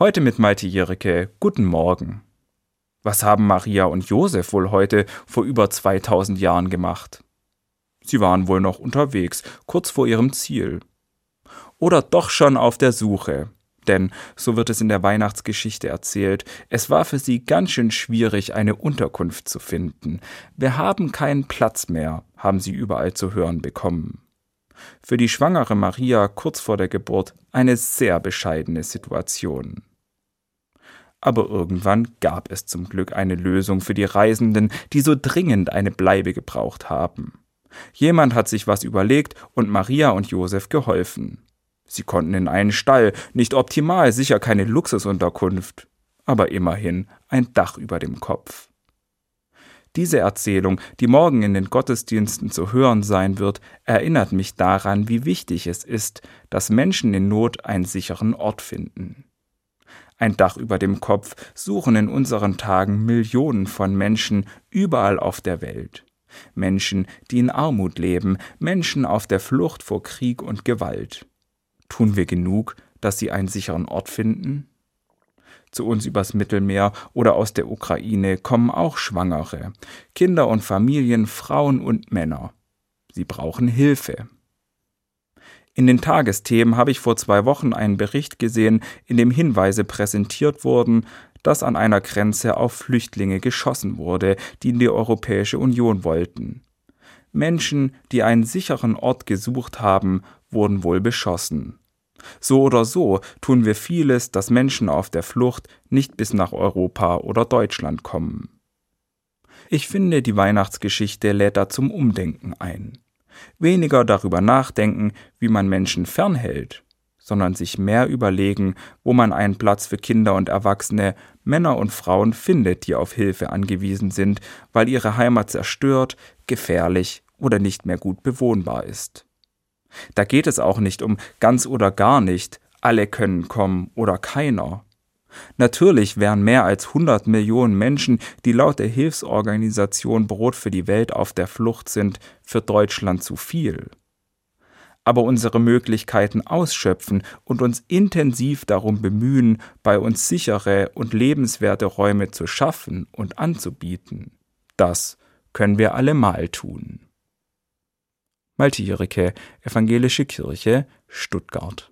Heute mit Malte Jericke. Guten Morgen. Was haben Maria und Josef wohl heute vor über 2000 Jahren gemacht? Sie waren wohl noch unterwegs, kurz vor ihrem Ziel. Oder doch schon auf der Suche. Denn, so wird es in der Weihnachtsgeschichte erzählt, es war für sie ganz schön schwierig, eine Unterkunft zu finden. Wir haben keinen Platz mehr, haben sie überall zu hören bekommen. Für die schwangere Maria kurz vor der Geburt eine sehr bescheidene Situation. Aber irgendwann gab es zum Glück eine Lösung für die Reisenden, die so dringend eine Bleibe gebraucht haben. Jemand hat sich was überlegt und Maria und Josef geholfen. Sie konnten in einen Stall, nicht optimal, sicher keine Luxusunterkunft, aber immerhin ein Dach über dem Kopf. Diese Erzählung, die morgen in den Gottesdiensten zu hören sein wird, erinnert mich daran, wie wichtig es ist, dass Menschen in Not einen sicheren Ort finden. Ein Dach über dem Kopf suchen in unseren Tagen Millionen von Menschen überall auf der Welt. Menschen, die in Armut leben, Menschen auf der Flucht vor Krieg und Gewalt. Tun wir genug, dass sie einen sicheren Ort finden? Zu uns übers Mittelmeer oder aus der Ukraine kommen auch Schwangere, Kinder und Familien, Frauen und Männer. Sie brauchen Hilfe. In den Tagesthemen habe ich vor zwei Wochen einen Bericht gesehen, in dem Hinweise präsentiert wurden, dass an einer Grenze auf Flüchtlinge geschossen wurde, die in die Europäische Union wollten. Menschen, die einen sicheren Ort gesucht haben, wurden wohl beschossen. So oder so tun wir vieles, dass Menschen auf der Flucht nicht bis nach Europa oder Deutschland kommen. Ich finde, die Weihnachtsgeschichte lädt da zum Umdenken ein weniger darüber nachdenken, wie man Menschen fernhält, sondern sich mehr überlegen, wo man einen Platz für Kinder und Erwachsene, Männer und Frauen findet, die auf Hilfe angewiesen sind, weil ihre Heimat zerstört, gefährlich oder nicht mehr gut bewohnbar ist. Da geht es auch nicht um ganz oder gar nicht, alle können kommen oder keiner. Natürlich wären mehr als 100 Millionen Menschen, die laut der Hilfsorganisation Brot für die Welt auf der Flucht sind, für Deutschland zu viel. Aber unsere Möglichkeiten ausschöpfen und uns intensiv darum bemühen, bei uns sichere und lebenswerte Räume zu schaffen und anzubieten, das können wir allemal tun. Malte Evangelische Kirche, Stuttgart